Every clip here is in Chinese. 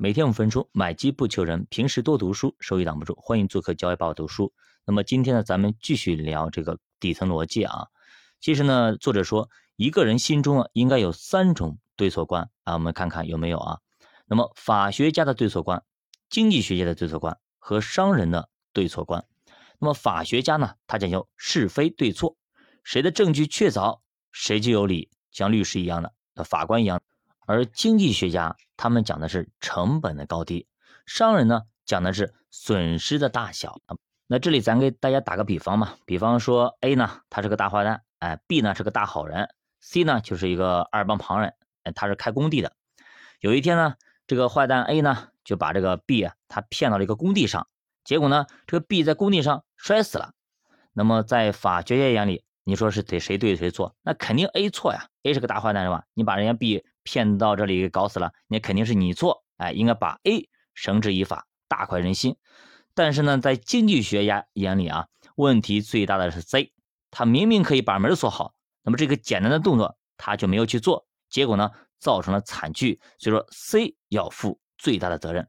每天五分钟，买机不求人，平时多读书，收益挡不住。欢迎做客教育报读书。那么今天呢，咱们继续聊这个底层逻辑啊。其实呢，作者说一个人心中啊，应该有三种对错观啊。我们看看有没有啊？那么法学家的对错观、经济学家的对错观和商人的对错观。那么法学家呢，他讲究是非对错，谁的证据确凿，谁就有理，像律师一样的，法官一样。而经济学家他们讲的是成本的高低，商人呢讲的是损失的大小。那这里咱给大家打个比方嘛，比方说 A 呢他是个大坏蛋，哎，B 呢是个大好人，C 呢就是一个二帮旁人，哎，他是开工地的。有一天呢，这个坏蛋 A 呢就把这个 B 啊他骗到了一个工地上，结果呢这个 B 在工地上摔死了。那么在法学家眼里，你说是得谁对谁错？那肯定 A 错呀，A 是个大坏蛋是吧？你把人家 B。骗到这里给搞死了，那肯定是你错，哎，应该把 A 绳之以法，大快人心。但是呢，在经济学家眼里啊，问题最大的是 C，他明明可以把门锁好，那么这个简单的动作他就没有去做，结果呢，造成了惨剧。所以说 C 要负最大的责任。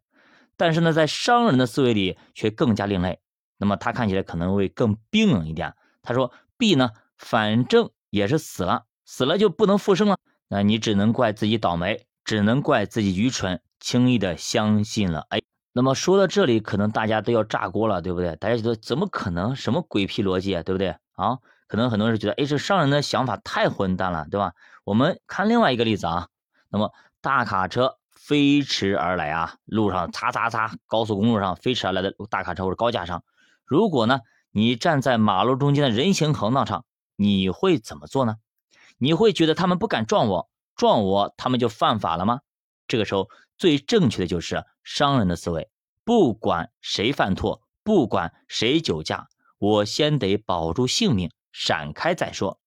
但是呢，在商人的思维里却更加另类，那么他看起来可能会更冰冷一点。他说 B 呢，反正也是死了，死了就不能复生了。那你只能怪自己倒霉，只能怪自己愚蠢，轻易的相信了 A。那么说到这里，可能大家都要炸锅了，对不对？大家觉得怎么可能？什么鬼屁逻辑啊，对不对？啊，可能很多人觉得，哎，这商人的想法太混蛋了，对吧？我们看另外一个例子啊。那么大卡车飞驰而来啊，路上擦擦擦，高速公路上飞驰而来的大卡车或者高架上，如果呢，你站在马路中间的人行横道上，你会怎么做呢？你会觉得他们不敢撞我，撞我他们就犯法了吗？这个时候最正确的就是商人的思维，不管谁犯错，不管谁酒驾，我先得保住性命，闪开再说。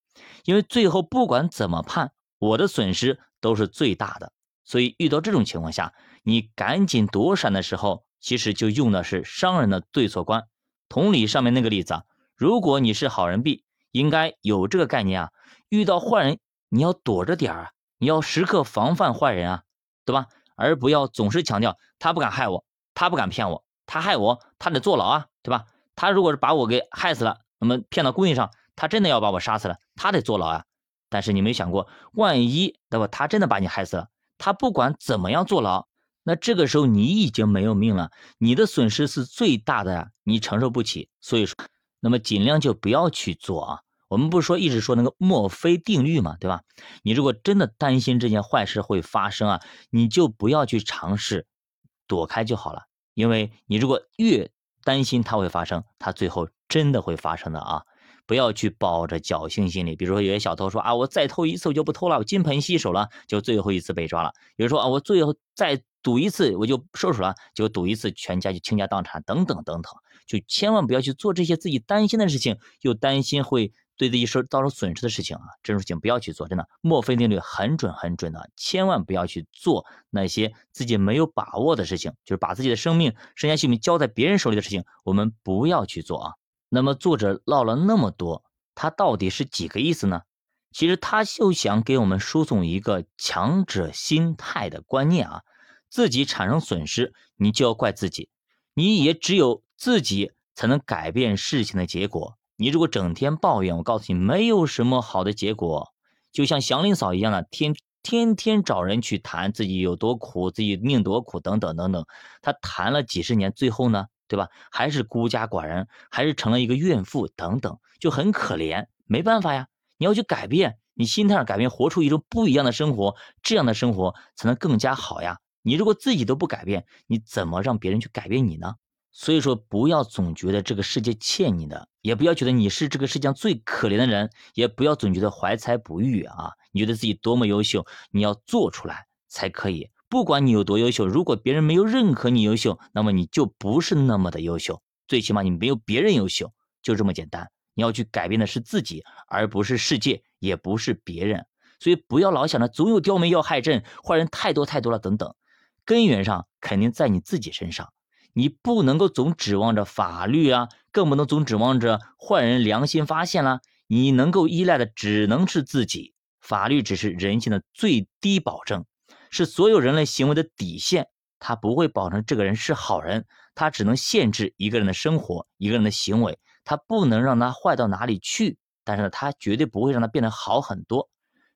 因为最后不管怎么判，我的损失都是最大的。所以遇到这种情况下，你赶紧躲闪的时候，其实就用的是商人的对错观。同理，上面那个例子啊，如果你是好人 B，应该有这个概念啊。遇到坏人，你要躲着点儿啊！你要时刻防范坏人啊，对吧？而不要总是强调他不敢害我，他不敢骗我，他害我他得坐牢啊，对吧？他如果是把我给害死了，那么骗到工地上，他真的要把我杀死了，他得坐牢啊。但是你没想过，万一对吧？他真的把你害死了，他不管怎么样坐牢，那这个时候你已经没有命了，你的损失是最大的呀，你承受不起。所以说，那么尽量就不要去做啊。我们不是说一直说那个墨菲定律嘛，对吧？你如果真的担心这件坏事会发生啊，你就不要去尝试，躲开就好了。因为你如果越担心它会发生，它最后真的会发生的啊！不要去抱着侥幸心理。比如说有些小偷说啊，我再偷一次我就不偷了，我金盆洗手了，就最后一次被抓了。有人说啊，我最后再赌一次我就收手了，就赌一次全家就倾家荡产等等等等，就千万不要去做这些自己担心的事情，又担心会。对自己受造成损失的事情啊，这种事情不要去做，真的，墨菲定律很准很准的，千万不要去做那些自己没有把握的事情，就是把自己的生命、身家性命交在别人手里的事情，我们不要去做啊。那么作者唠了那么多，他到底是几个意思呢？其实他就想给我们输送一个强者心态的观念啊，自己产生损失，你就要怪自己，你也只有自己才能改变事情的结果。你如果整天抱怨，我告诉你，没有什么好的结果。就像祥林嫂一样的，天天天找人去谈自己有多苦，自己命多苦，等等等等。她谈了几十年，最后呢，对吧？还是孤家寡人，还是成了一个怨妇，等等，就很可怜。没办法呀，你要去改变，你心态上改变，活出一种不一样的生活，这样的生活才能更加好呀。你如果自己都不改变，你怎么让别人去改变你呢？所以说，不要总觉得这个世界欠你的，也不要觉得你是这个世界上最可怜的人，也不要总觉得怀才不遇啊！你觉得自己多么优秀，你要做出来才可以。不管你有多优秀，如果别人没有认可你优秀，那么你就不是那么的优秀。最起码你没有别人优秀，就这么简单。你要去改变的是自己，而不是世界，也不是别人。所以不要老想着总有刁民要害朕，坏人太多太多了等等，根源上肯定在你自己身上。你不能够总指望着法律啊，更不能总指望着坏人良心发现了。你能够依赖的只能是自己，法律只是人性的最低保证，是所有人类行为的底线。它不会保证这个人是好人，它只能限制一个人的生活，一个人的行为，它不能让他坏到哪里去。但是呢，它绝对不会让他变得好很多。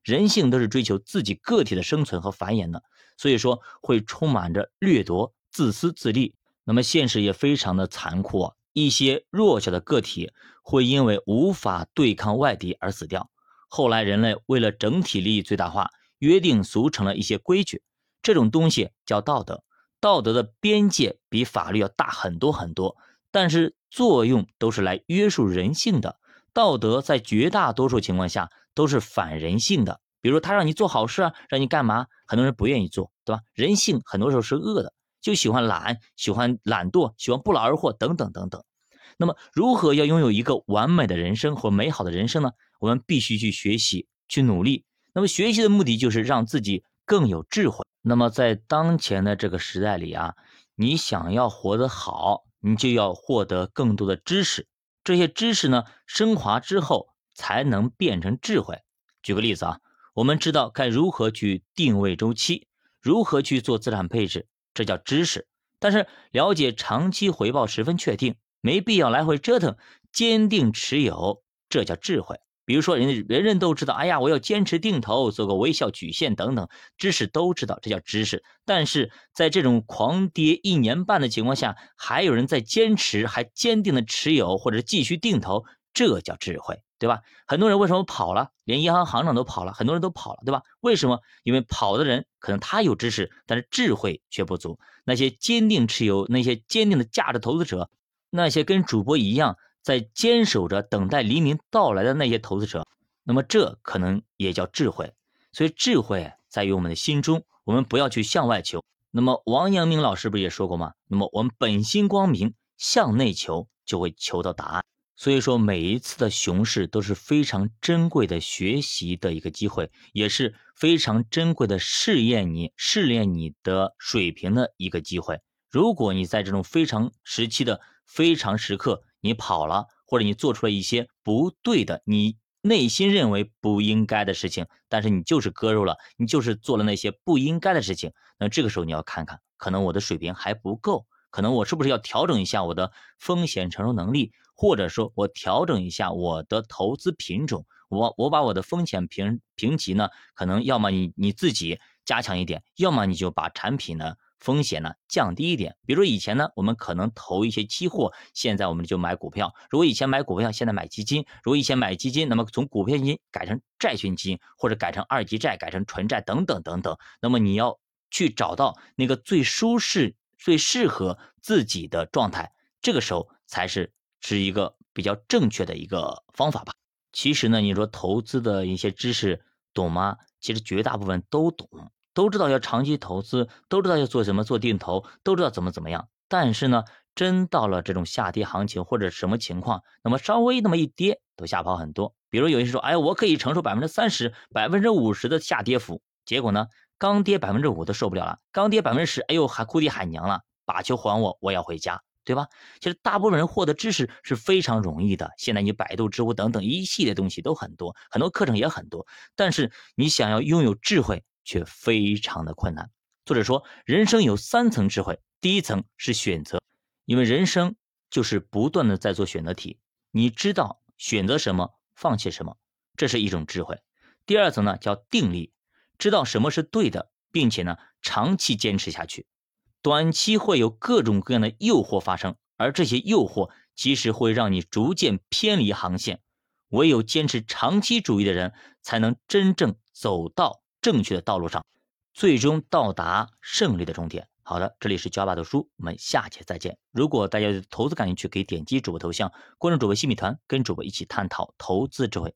人性都是追求自己个体的生存和繁衍的，所以说会充满着掠夺、自私自利。那么现实也非常的残酷，一些弱小的个体会因为无法对抗外敌而死掉。后来人类为了整体利益最大化，约定俗成了一些规矩，这种东西叫道德。道德的边界比法律要大很多很多，但是作用都是来约束人性的。道德在绝大多数情况下都是反人性的，比如他让你做好事啊，让你干嘛，很多人不愿意做，对吧？人性很多时候是恶的，就喜欢懒，喜欢懒惰，喜欢不劳而获等等等等。那么，如何要拥有一个完美的人生或美好的人生呢？我们必须去学习，去努力。那么，学习的目的就是让自己更有智慧。那么，在当前的这个时代里啊，你想要活得好，你就要获得更多的知识。这些知识呢，升华之后才能变成智慧。举个例子啊，我们知道该如何去定位周期，如何去做资产配置，这叫知识。但是了解长期回报十分确定，没必要来回折腾，坚定持有，这叫智慧。比如说，人人人都知道，哎呀，我要坚持定投，做个微笑曲线等等，知识都知道，这叫知识。但是在这种狂跌一年半的情况下，还有人在坚持，还坚定的持有或者继续定投，这叫智慧，对吧？很多人为什么跑了？连银行行长都跑了，很多人都跑了，对吧？为什么？因为跑的人可能他有知识，但是智慧却不足。那些坚定持有、那些坚定的价值投资者，那些跟主播一样。在坚守着等待黎明到来的那些投资者，那么这可能也叫智慧。所以智慧在于我们的心中，我们不要去向外求。那么王阳明老师不是也说过吗？那么我们本心光明，向内求就会求到答案。所以说每一次的熊市都是非常珍贵的学习的一个机会，也是非常珍贵的试验你、试炼你的水平的一个机会。如果你在这种非常时期的非常时刻，你跑了，或者你做出了一些不对的，你内心认为不应该的事情，但是你就是割肉了，你就是做了那些不应该的事情。那这个时候你要看看，可能我的水平还不够，可能我是不是要调整一下我的风险承受能力，或者说我调整一下我的投资品种，我我把我的风险评评级呢，可能要么你你自己加强一点，要么你就把产品呢。风险呢降低一点，比如说以前呢，我们可能投一些期货，现在我们就买股票。如果以前买股票，现在买基金；如果以前买基金，那么从股票基金改成债券基金，或者改成二级债、改成纯债等等等等。那么你要去找到那个最舒适、最适合自己的状态，这个时候才是是一个比较正确的一个方法吧。其实呢，你说投资的一些知识懂吗？其实绝大部分都懂。都知道要长期投资，都知道要做什么做定投，都知道怎么怎么样。但是呢，真到了这种下跌行情或者什么情况，那么稍微那么一跌，都吓跑很多。比如有人说，哎，我可以承受百分之三十、百分之五十的下跌幅，结果呢，刚跌百分之五都受不了了，刚跌百分之十，哎呦，还哭爹喊娘了，把球还我，我要回家，对吧？其实大部分人获得知识是非常容易的，现在你百度、知乎等等一系列东西都很多，很多课程也很多，但是你想要拥有智慧。却非常的困难。作者说，人生有三层智慧，第一层是选择，因为人生就是不断的在做选择题，你知道选择什么，放弃什么，这是一种智慧。第二层呢叫定力，知道什么是对的，并且呢长期坚持下去。短期会有各种各样的诱惑发生，而这些诱惑其实会让你逐渐偏离航线。唯有坚持长期主义的人，才能真正走到。正确的道路上，最终到达胜利的终点。好的，这里是教爸读书，我们下节再见。如果大家对投资感兴趣，可以点击主播头像，关注主播新米团，跟主播一起探讨投资智慧。